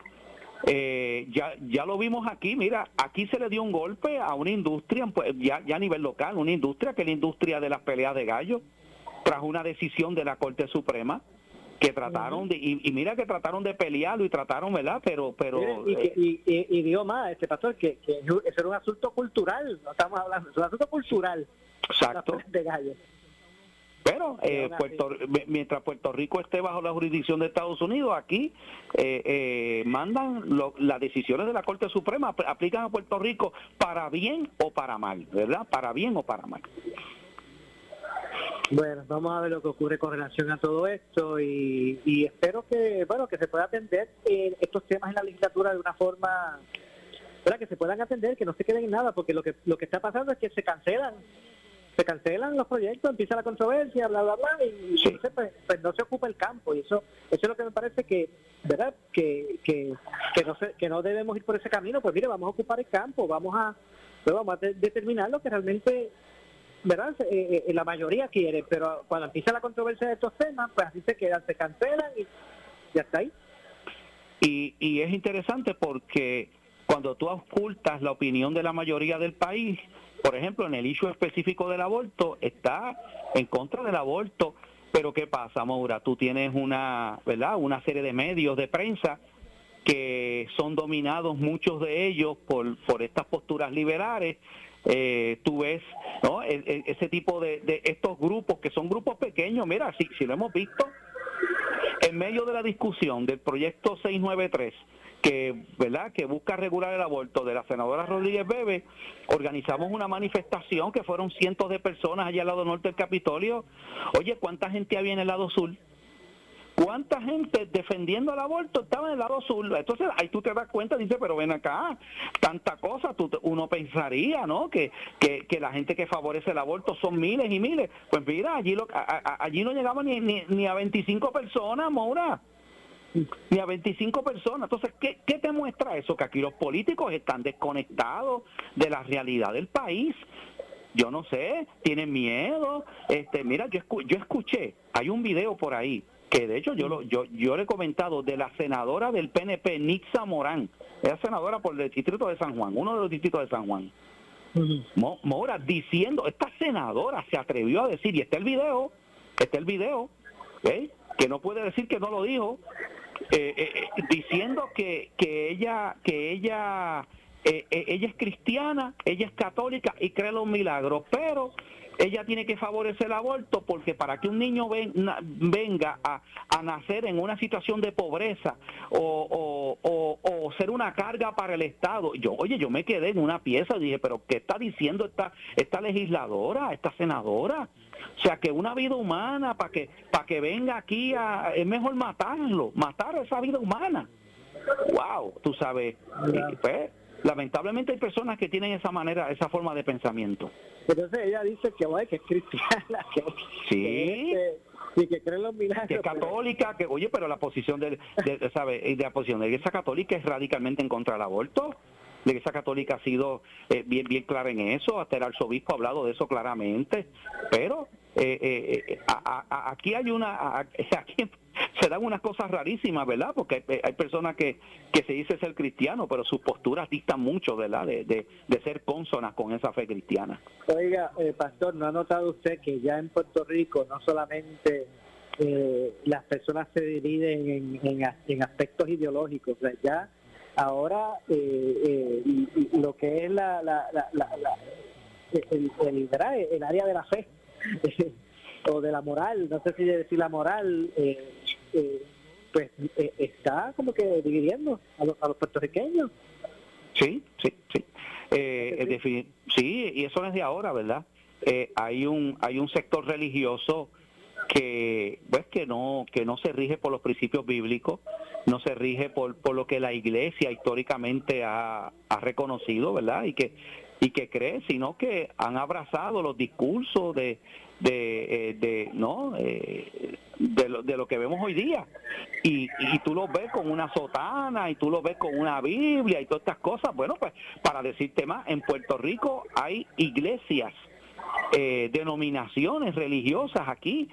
eh, ya ya lo vimos aquí mira aquí se le dio un golpe a una industria pues, ya, ya a nivel local una industria que es la industria de las peleas de gallos tras una decisión de la Corte Suprema que trataron de y, mira que trataron de pelearlo y trataron verdad pero pero y, y, digo más este pastor que, que eso era un asunto cultural no estamos hablando es un asunto cultural Exacto. Pero eh, Puerto, mientras Puerto Rico esté bajo la jurisdicción de Estados Unidos, aquí eh, eh, mandan las decisiones de la Corte Suprema, aplican a Puerto Rico para bien o para mal, ¿verdad? Para bien o para mal. Bueno, vamos a ver lo que ocurre con relación a todo esto y, y espero que bueno que se pueda atender estos temas en la legislatura de una forma que se puedan atender, que no se queden en nada, porque lo que lo que está pasando es que se cancelan se cancelan los proyectos, empieza la controversia, bla, bla, bla, y entonces pues, pues, no se ocupa el campo. Y eso eso es lo que me parece que, ¿verdad? Que, que, que, no, se, que no debemos ir por ese camino. Pues mire, vamos a ocupar el campo, vamos a, pues, vamos a determinar lo que realmente ¿verdad? Eh, eh, la mayoría quiere, pero cuando empieza la controversia de estos temas, pues así se quedan, se cancelan y ya está ahí. Y, y es interesante porque cuando tú ocultas la opinión de la mayoría del país, por ejemplo, en el issue específico del aborto, está en contra del aborto, pero ¿qué pasa, Maura? Tú tienes una, ¿verdad? Una serie de medios de prensa que son dominados muchos de ellos por, por estas posturas liberales. Eh, tú ves ¿no? E, e, ese tipo de, estos grupos que son grupos pequeños, mira, si, si lo hemos visto, en medio de la discusión del proyecto 693, que, ¿verdad? que busca regular el aborto de la senadora Rodríguez Bebe, organizamos una manifestación que fueron cientos de personas allá al lado norte del Capitolio. Oye, ¿cuánta gente había en el lado sur? ¿Cuánta gente defendiendo el aborto estaba en el lado sur? Entonces ahí tú te das cuenta, dice, pero ven acá, tanta cosa, tú, uno pensaría, ¿no? Que, que, que, la gente que favorece el aborto son miles y miles. Pues mira, allí, lo, allí no llegaba ni, ni, ni a 25 personas, Maura ni a 25 personas. Entonces, ¿qué, ¿qué, te muestra eso? Que aquí los políticos están desconectados de la realidad del país. Yo no sé, tienen miedo. Este, mira, yo, yo escuché, hay un video por ahí que de hecho yo lo, yo yo le he comentado de la senadora del PNP Nixa Morán, es senadora por el distrito de San Juan, uno de los distritos de San Juan. Mora diciendo, esta senadora se atrevió a decir, y está el video, está el video, que no puede decir que no lo dijo, eh, eh, eh, diciendo que, que ella, que ella, ella es cristiana, ella es católica y cree los milagros, pero ella tiene que favorecer el aborto porque para que un niño venga a, nacer en una situación de pobreza o, ser una carga para el Estado, yo, oye, yo me quedé en una pieza y dije, pero ¿qué está diciendo esta, esta legisladora, esta senadora? O sea, que una vida humana, para que, para que venga aquí, a, es mejor matarlo, matar esa vida humana. ¡Wow! Tú sabes, pues, lamentablemente hay personas que tienen esa manera, esa forma de pensamiento. Entonces ella dice que, que es cristiana, que, sí. y que cree en los milagros. Que es católica, que oye, pero la posición de, de, ¿sabe? la posición de la iglesia católica es radicalmente en contra del aborto. La iglesia católica ha sido eh, bien bien clara en eso, hasta el arzobispo ha hablado de eso claramente, pero eh, eh, eh aquí hay una, aquí se dan unas cosas rarísimas, ¿verdad? Porque hay, personas que, que se dice ser cristiano, pero sus posturas distan mucho, ¿verdad? De, de, ser consonas con esa fe cristiana. Oiga, pastor, ¿no ha notado usted que ya en Puerto Rico no solamente las personas se dividen en, en, aspectos ideológicos, ya ahora lo que es la, la, la, el, el, el área de la fe o de la moral, no sé si decir la moral, eh, eh, pues eh, está como que dividiendo a los, a los puertorriqueños. Sí, sí, sí. sí, y eso no es de ahora, ¿verdad? hay un hay un sector religioso que pues que no que no se rige por los principios bíblicos no se rige por, por lo que la iglesia históricamente ha, ha reconocido verdad y que y que cree, sino que han abrazado los discursos de, de, eh, no eh, de, lo, de lo que vemos hoy día. Y, y tú lo ves con una sotana y tú lo ves con una Biblia y todas estas cosas. Bueno pues para decirte más en Puerto Rico hay iglesias eh, denominaciones religiosas aquí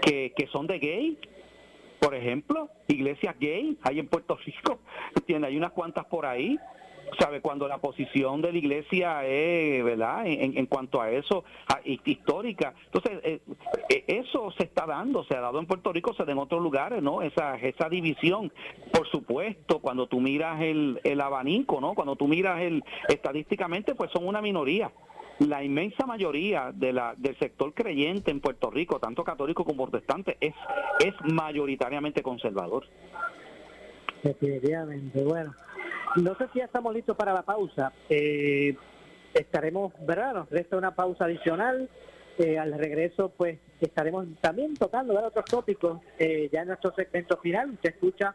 que, que son de gay. Por ejemplo, iglesias gay hay en Puerto Rico, hay unas cuantas por ahí, sabe cuando la posición de la iglesia es verdad en, cuanto a eso histórica. Entonces eh, eh, eso se está dando se ha dado en Puerto Rico se da en otros lugares no esa esa división. Por supuesto cuando tú miras el, el abanico no cuando tú miras el estadísticamente pues son una minoría la inmensa mayoría de la, del sector creyente en Puerto Rico, tanto católico como protestante, es, es mayoritariamente conservador. Definitivamente, bueno. No sé si ya estamos listos para la pausa. Eh, estaremos, ¿verdad? Nos resta una pausa adicional. Eh, al regreso, pues estaremos también tocando otros tópicos. Eh, ya en nuestro segmento final, usted escucha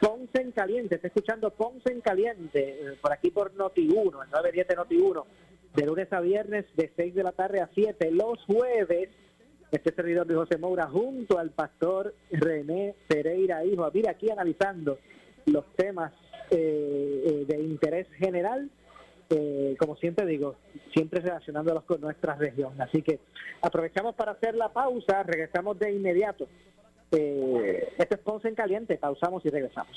Ponce en Caliente, está escuchando Ponce en Caliente, por aquí por Noti1, el 910 de Noti1, de lunes a viernes, de 6 de la tarde a 7. Los jueves, este servidor de José Moura, junto al pastor René Pereira, hijo, mira aquí analizando los temas eh, eh, de interés general, eh, como siempre digo, siempre relacionándolos con nuestra región. Así que aprovechamos para hacer la pausa, regresamos de inmediato. Eh, este es Ponce en Caliente, pausamos y regresamos.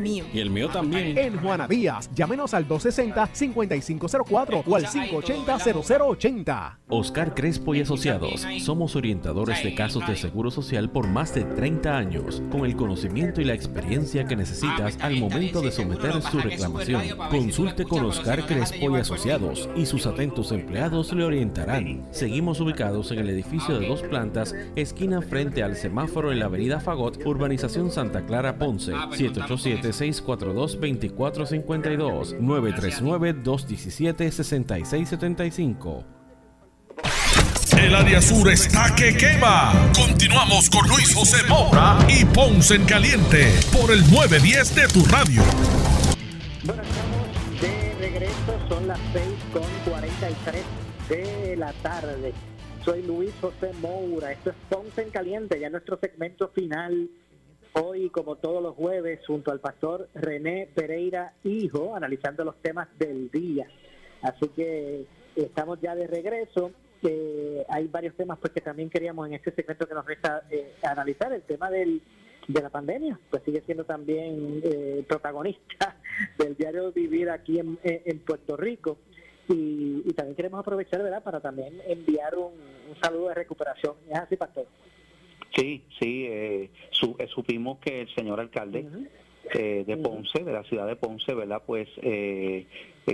mío. Y el mío también. En Juana Díaz, llámenos al 260-5504 o al 580-0080. Moura. Oscar Crespo y Asociados. Somos orientadores de casos de seguro social por más de 30 años, con el conocimiento y la experiencia que necesitas al momento de someter su reclamación. Consulte con Oscar Crespo y Asociados y sus atentos empleados le orientarán. Seguimos ubicados en el edificio de dos plantas, esquina frente al semáforo en la avenida Fagot, urbanización Santa Clara Ponce, 787-642-2452, 939-217-6675. El área sur está que quema. Continuamos con Luis José Moura y Ponce en Caliente por el 910 de tu radio. Bueno, estamos de regreso, son las 6 con 43 de la tarde. Soy Luis José Moura, esto es Ponce en Caliente, ya nuestro segmento final. Hoy, como todos los jueves, junto al pastor René Pereira Hijo, analizando los temas del día. Así que estamos ya de regreso. Eh, hay varios temas pues que también queríamos en este segmento que nos resta eh, analizar. El tema del, de la pandemia, pues sigue siendo también eh, protagonista del diario vivir aquí en, en Puerto Rico. Y, y, también queremos aprovechar, ¿verdad?, para también enviar un, un saludo de recuperación. ¿Es así, Pastor? Sí, sí, eh, su, eh, supimos que el señor alcalde uh -huh. eh, de Ponce, de la ciudad de Ponce, ¿verdad? Pues eh,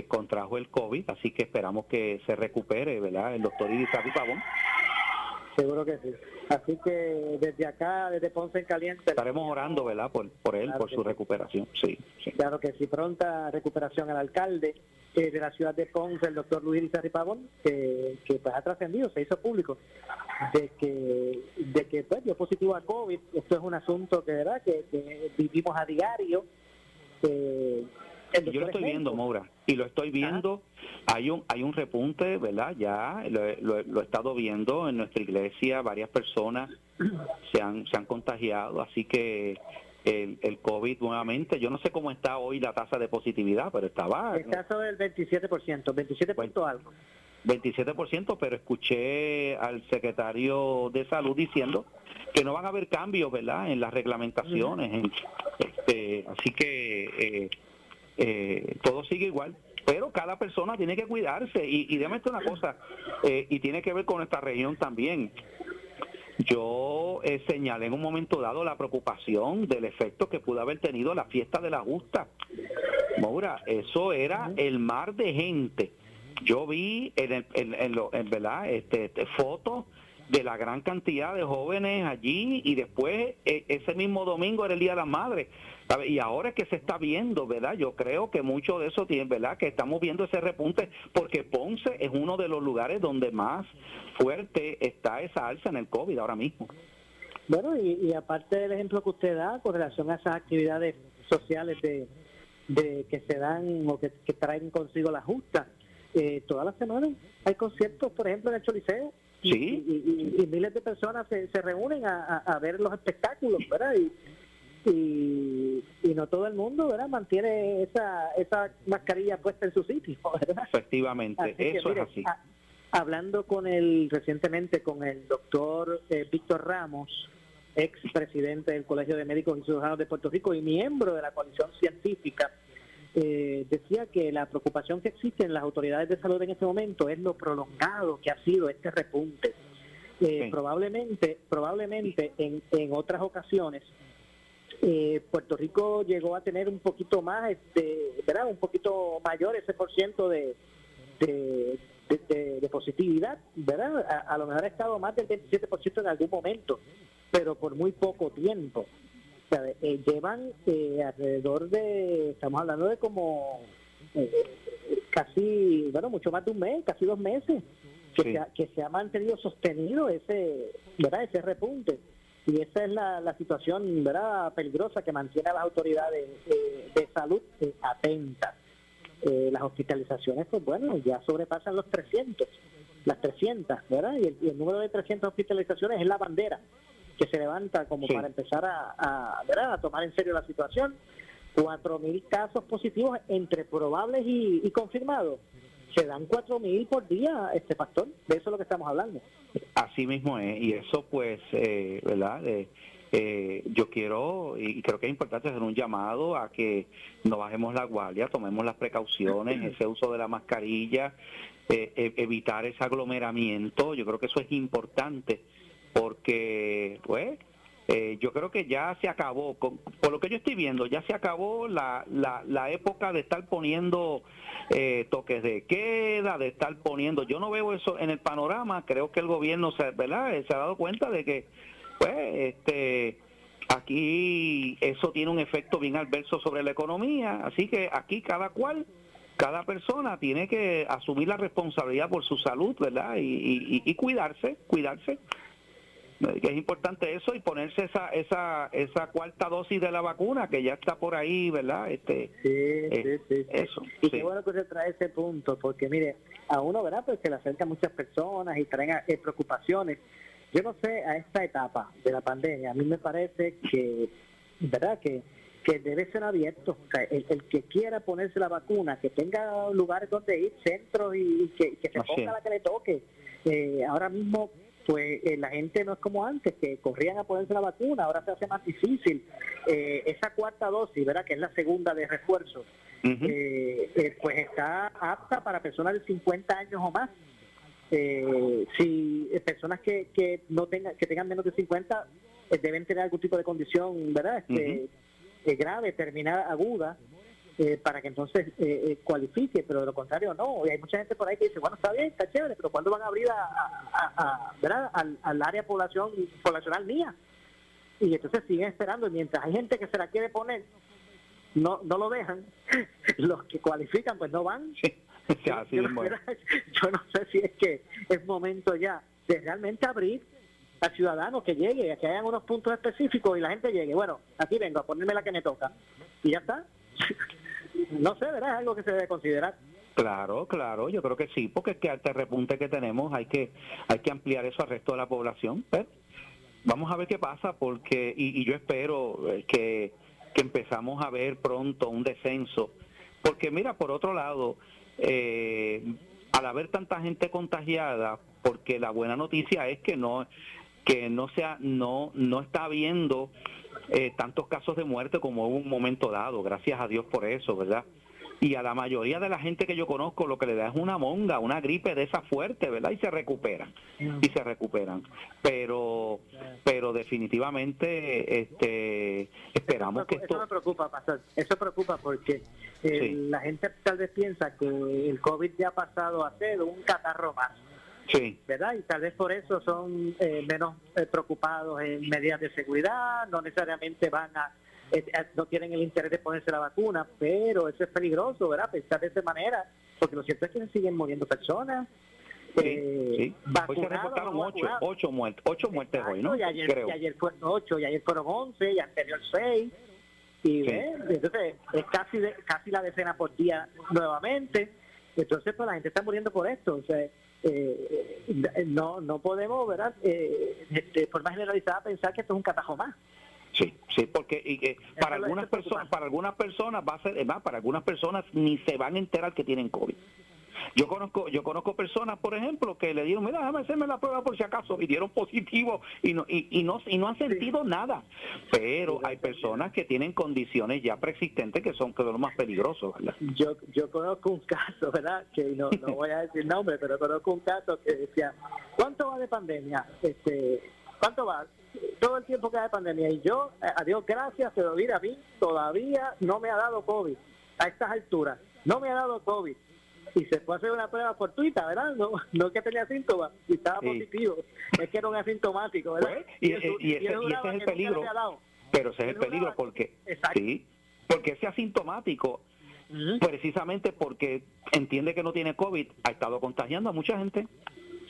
contrajo el COVID, así que esperamos que se recupere, ¿verdad? El doctor Irizarry Pavón. Seguro que sí. Así que desde acá, desde Ponce en Caliente... Estaremos orando, ¿verdad? Por, por él, claro por su sí. recuperación, sí, sí, Claro que sí. Pronta recuperación al alcalde eh, de la ciudad de Ponce, el doctor Luis Irizarry Pavón, que, que pues ha trascendido, se hizo público, de que, de que pues, dio positivo a COVID. Esto es un asunto que, ¿verdad? Que, que vivimos a diario. Eh, yo lo estoy viendo, Moura, y lo estoy viendo. Hay un hay un repunte, ¿verdad? Ya lo, lo, lo, he estado viendo en nuestra iglesia, varias personas se han, se han contagiado, así que el, el COVID nuevamente, yo no sé cómo está hoy la tasa de positividad, pero estaba... Está sobre el 27%, 27 punto algo. 27%, pero escuché al secretario de salud diciendo que no van a haber cambios, ¿verdad?, en las reglamentaciones. Uh -huh. este, así que... Eh, eh, todo sigue igual, pero cada persona tiene que cuidarse y, y déjame una cosa, eh, y tiene que ver con nuestra región también. Yo eh, señalé en un momento dado la preocupación del efecto que pudo haber tenido la fiesta de la justa. Moura, eso era el mar de gente. Yo vi en, el, en, en, lo, en verdad este, este, fotos de la gran cantidad de jóvenes allí y después eh, ese mismo domingo era el Día de las Madres. Y ahora es que se está viendo, ¿verdad? Yo creo que mucho de eso tiene, ¿verdad? Que estamos viendo ese repunte porque Ponce es uno de los lugares donde más fuerte está esa alza en el COVID ahora mismo. Bueno, y, y aparte del ejemplo que usted da con relación a esas actividades sociales de, de que se dan o que, que traen consigo la justa, eh, todas las semanas hay conciertos, por ejemplo, en el Choliseo, Sí. Y, y, y, miles de personas se, se reúnen a, a, ver los espectáculos, ¿verdad? Y, y, y, no todo el mundo, ¿verdad? Mantiene esa, esa mascarilla puesta en su sitio, ¿verdad? Efectivamente, así eso que, mire, es así. A, hablando con el, recientemente con el doctor eh, Víctor Ramos, ex presidente del Colegio de Médicos y Cirujanos de Puerto Rico y miembro de la coalición científica, eh, decía que la preocupación que existe en las autoridades de salud en este momento es lo prolongado que ha sido este repunte. Eh, sí. Probablemente, probablemente en, en otras ocasiones eh, Puerto Rico llegó a tener un poquito más, este, ¿verdad? Un poquito mayor ese por ciento de, de, de, de, de positividad, ¿verdad? A, a, lo mejor ha estado más del 27% en algún momento, pero por muy poco tiempo. Eh, llevan eh, alrededor de, estamos hablando de como eh, casi, bueno, mucho más de un mes, casi dos meses, que, sí. se, ha, que se ha mantenido sostenido ese, ¿verdad? ese repunte. Y esa es la, la situación verdad peligrosa que mantiene a las autoridades eh, de salud eh, atentas. Eh, las hospitalizaciones, pues bueno, ya sobrepasan los 300, las 300, ¿verdad? Y el, y el número de 300 hospitalizaciones es la bandera que se levanta como sí. para empezar a, a, ¿verdad? a tomar en serio la situación. 4.000 casos positivos entre probables y, y confirmados se dan cuatro mil por día, este pastor, de eso es lo que estamos hablando. Así mismo es, y eso pues, eh, ¿verdad? Eh, eh, yo quiero y creo que es importante hacer un llamado a que no bajemos la guardia, tomemos las precauciones, ese uso de la mascarilla, eh, e- evitar ese aglomeramiento, yo creo que eso es importante porque pues eh, yo creo que ya se acabó, por lo que yo estoy viendo, ya se acabó la, la, la época de estar poniendo eh, toques de queda, de estar poniendo, yo no veo eso en el panorama, creo que el gobierno se, ¿verdad? se ha dado cuenta de que, pues, este, aquí eso tiene un efecto bien adverso sobre la economía, así que aquí cada cual cada persona tiene que asumir la responsabilidad por su salud, ¿verdad? Y cuidarse, cuidarse. Que es importante eso y ponerse esa esa esa cuarta dosis de la vacuna que ya está por ahí, ¿verdad? Este Sí, eh, sí, sí, eso, Y qué bueno que usted trae ese punto, porque mire, a uno, ¿verdad? Pues se le acercan muchas personas y traen eh, preocupaciones. Yo no sé, a esta etapa de la pandemia, a mí me parece que, ¿verdad? Que, que debe ser abierto. O sea, el, el que quiera ponerse la vacuna, que tenga lugares donde ir, centros y, y que, que se ponga la que le toque. Eh, ahora mismo, pues eh, la gente no es como antes, que corrían a ponerse la vacuna, ahora se hace más difícil. Eh, esa cuarta dosis, ¿verdad? Que es la segunda de refuerzo Ujú. eh, eh, pues está apta para personas de 50 años o más. Eh, si eh, personas que, que no tengan que tengan menos de 50 eh, deben tener algún tipo de condición, ¿verdad? Este, grave, terminal, aguda, eh, para que entonces eh, eh, cualifique, pero de lo contrario no. Y hay mucha gente por ahí que dice, bueno, está bien, está chévere, pero ¿cuándo van a abrir a, a-. Al, al área población poblacional mía? Y entonces siguen esperando, y mientras hay gente que se la quiere poner, no no lo dejan, los que cualifican pues no van. Sí, así yo, es. yo no sé si es que es momento ya de realmente abrir a ciudadanos que llegue, a que hayan unos puntos específicos y la gente llegue. Bueno, aquí vengo a ponerme la que me toca. Y ya está. No sé, ¿verdad? Es algo que se debe considerar. Claro, claro, yo creo que sí, porque es que este repunte que tenemos hay que hay que ampliar eso al resto de la población. Pero vamos a ver qué pasa, porque y, y yo espero eh, que, que empezamos a ver pronto un descenso, porque mira, por otro lado, eh, al haber tanta gente contagiada, porque la buena noticia es que no que no sea no no está habiendo eh, tantos casos de muerte como hubo un momento dado, gracias a Dios por eso, ¿verdad? Y a la mayoría de la gente que yo conozco lo que le da es una monga, una gripe de esa fuerte, ¿verdad? Y se recuperan, y se recuperan. Pero pero definitivamente este esperamos que eso esto... me preocupa, pastor. Eso preocupa porque eh, Sí. la gente tal vez piensa que el COVID ya ha pasado a ser un catarro más. Sí, ¿verdad? Y tal vez por eso son eh, menos eh, preocupados en medidas de seguridad, no necesariamente van a, eh, eh, no tienen el interés de ponerse la vacuna, pero eso es peligroso, ¿verdad? Pensar de esa manera, porque lo cierto es que se siguen muriendo personas. sí, sí. Hoy se vacunados, reportaron no ocho, muertes, ocho muertes hoy, ¿no? Y ayer, Creo. y ayer fueron ocho, y ayer fueron once, y anterior seis. Y Sí. entonces es casi de- casi la decena por día nuevamente. Entonces, pues la gente está muriendo por esto. O sea, eh, no no podemos, ¿verdad? Eh, de, de forma generalizada pensar que esto es un catajo más. Sí, sí, porque y, que para algunas personas, para algunas personas va a ser, más, para algunas personas ni se van a enterar que tienen COVID. Yo conozco, yo conozco personas, por ejemplo, que le dieron, mira, déjame hacerme la prueba por si acaso, y dieron positivo y no, y, y no, y no han sentido nada. Pero hay personas que tienen condiciones ya preexistentes que son que son los más peligrosos, ¿verdad? Yo yo conozco un caso, ¿verdad? Que no, no voy a decir nombre, pero conozco un caso que decía, ¿cuánto va de pandemia? Este, ¿Cuánto va? Todo el tiempo que hay de pandemia. Y yo, eh, a Dios gracias, pero mira, a mí todavía no me ha dado COVID a estas alturas. No me ha dado COVID. Y se fue a hacer una prueba fortuita, ¿verdad? No, no que tenía síntomas y estaba Sí. positivo. Es que era un asintomático, ¿verdad? Pues, y, ese, y ese es el peligro. Pero ese es el peligro porque, Exacto. sí, porque ese asintomático precisamente porque entiende que no tiene COVID, ha estado contagiando a mucha gente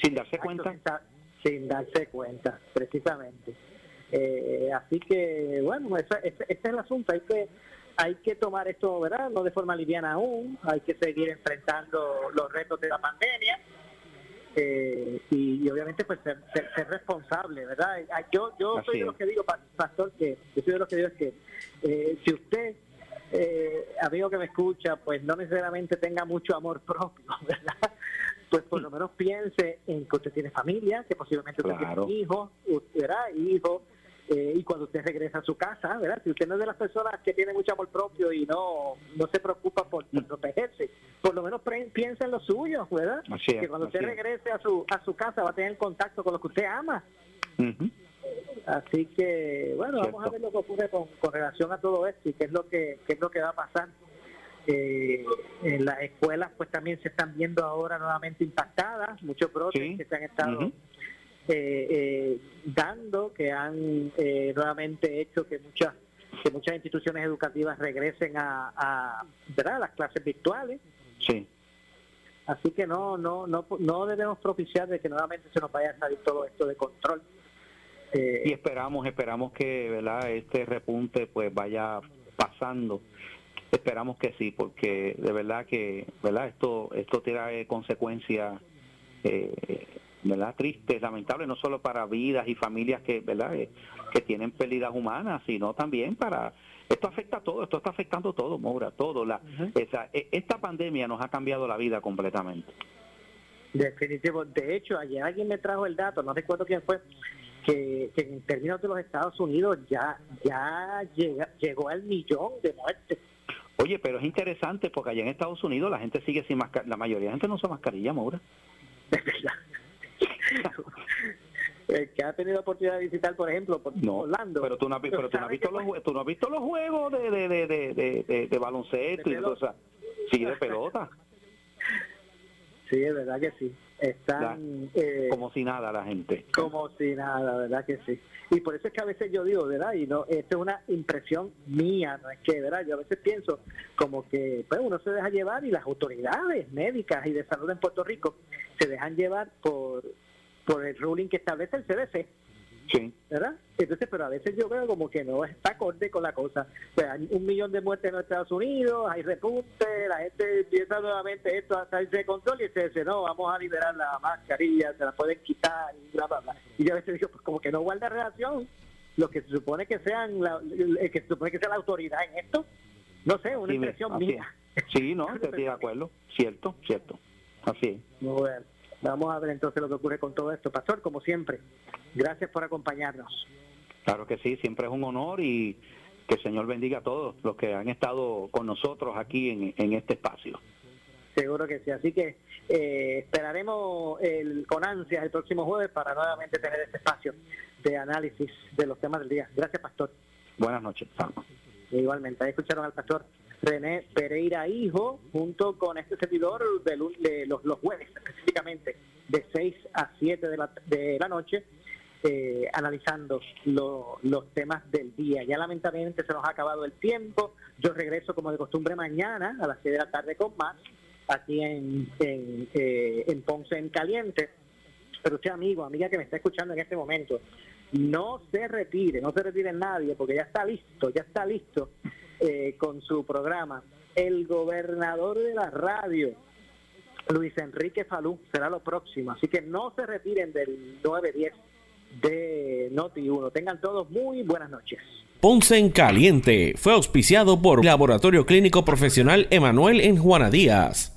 sin darse Exacto, cuenta. Sin darse cuenta, precisamente. Eh, así que, bueno, ese, ese- ese es el asunto. Hay que hay que tomar esto, ¿verdad? No de forma liviana aún. Hay que seguir enfrentando los retos de la pandemia. Eh, y, y obviamente pues ser, ser- ser responsable, ¿verdad? Ah, Yo yo Así soy de los que digo, pa- pastor, que yo soy de los que digo es que eh, si usted, eh, amigo que me escucha, pues no necesariamente tenga mucho amor propio, ¿verdad? Pues por lo menos piense en que usted tiene familia, que posiblemente usted Claro. tiene hijos, ¿verdad? Hijos, eh, y cuando usted regresa a su casa, ¿verdad? Si usted no es de las personas que tiene mucho amor propio y no, no se preocupa por, protegerse, por lo menos piensa en lo suyo, ¿verdad? que cuando usted regrese a su, a su casa va a tener contacto con lo que usted ama. Así que, bueno, vamos a ver lo que ocurre con, con relación a todo esto y qué es lo que, qué es lo que va a pasar. Eh, en las escuelas pues también se están viendo ahora nuevamente impactadas, muchos brotes que se han estado eh, eh, dando, que han nuevamente hecho que muchas que muchas instituciones educativas regresen a, a, las clases virtuales. Sí. Así que no, no, no, no debemos propiciar de que nuevamente se nos vaya a salir todo esto de control. y esperamos, esperamos que, ¿verdad? Este repunte pues vaya pasando Esperamos que sí, porque de verdad que, ¿verdad? Esto esto tiene consecuencias eh, ¿verdad? tristes, lamentables, no solo para vidas y familias que, ¿verdad? Eh, que tienen pérdidas humanas, sino también para esto afecta a todo, esto está afectando todo, Moura, todo. La, esa, e, esta pandemia nos ha cambiado la vida completamente. Definitivo. De hecho, ayer alguien me trajo el dato, no recuerdo quién fue, que, en términos de los Estados Unidos ya ya llega, llegó al millón de muertes. Oye, pero es interesante porque allá en Estados Unidos la gente sigue sin mascarilla. La mayoría de la gente no usa mascarilla, Maura. el que ha tenido oportunidad de visitar, por ejemplo, por no, Orlando. Pero tú no has, visto, los, tú no has visto los juegos de, de, de, de, de baloncesto y sea, sí, de pelota. Sí, es verdad que sí. Están eh, como si nada la gente. Como si nada, verdad que sí. Y por eso es que a veces yo digo, ¿verdad? Y no, esto es una impresión mía, no es que, ¿verdad? Yo a veces pienso como que pues uno se deja llevar y las autoridades médicas y de salud en Puerto Rico se dejan llevar por por el ruling que establece el CDC Sí. ¿Verdad? Entonces, pero a veces yo veo como que no está acorde con la cosa. O sea, hay un millón de muertes en los Estados Unidos, hay repunte, la gente empieza nuevamente esto a salirse de control y se dice, no, vamos a liberar la mascarilla, se la pueden quitar y bla, bla, bla. Y yo a veces digo, pues como que no guarda relación lo que se supone que sean la, que se supone que sea la autoridad en esto. No sé, una impresión mía. Sí, no, estoy de acuerdo. Cierto, cierto. Así es. Bueno. Vamos a ver entonces lo que ocurre con todo esto. Pastor, como siempre, gracias por acompañarnos. Claro que sí, siempre es un honor y que el Señor bendiga a todos los que han estado con nosotros aquí en, este espacio. Seguro que sí, así que eh, esperaremos el, con ansias el próximo jueves para nuevamente tener este espacio de análisis de los temas del día. Gracias, Pastor. Buenas noches, Igualmente, ahí escucharon al Pastor René Pereira Hijo, junto con este servidor de, los, los, jueves, específicamente de 6 a 7 de la, de la noche, eh, analizando los temas del día. Ya lamentablemente se nos ha acabado el tiempo. Yo regreso como de costumbre mañana a las 6 de la tarde con más, aquí en, en, eh, en Ponce en Caliente. Pero usted, amigo, amiga que me está escuchando en este momento, no se retire, no se retire nadie, porque ya está listo, ya está listo eh, con su programa. El gobernador de la radio, Luis Enrique Falú, será lo próximo. Así que no se retiren del 910 de Noti 1. Tengan todos muy buenas noches. Ponce en Caliente fue auspiciado por Laboratorio Clínico Profesional Emanuel en Juana Díaz.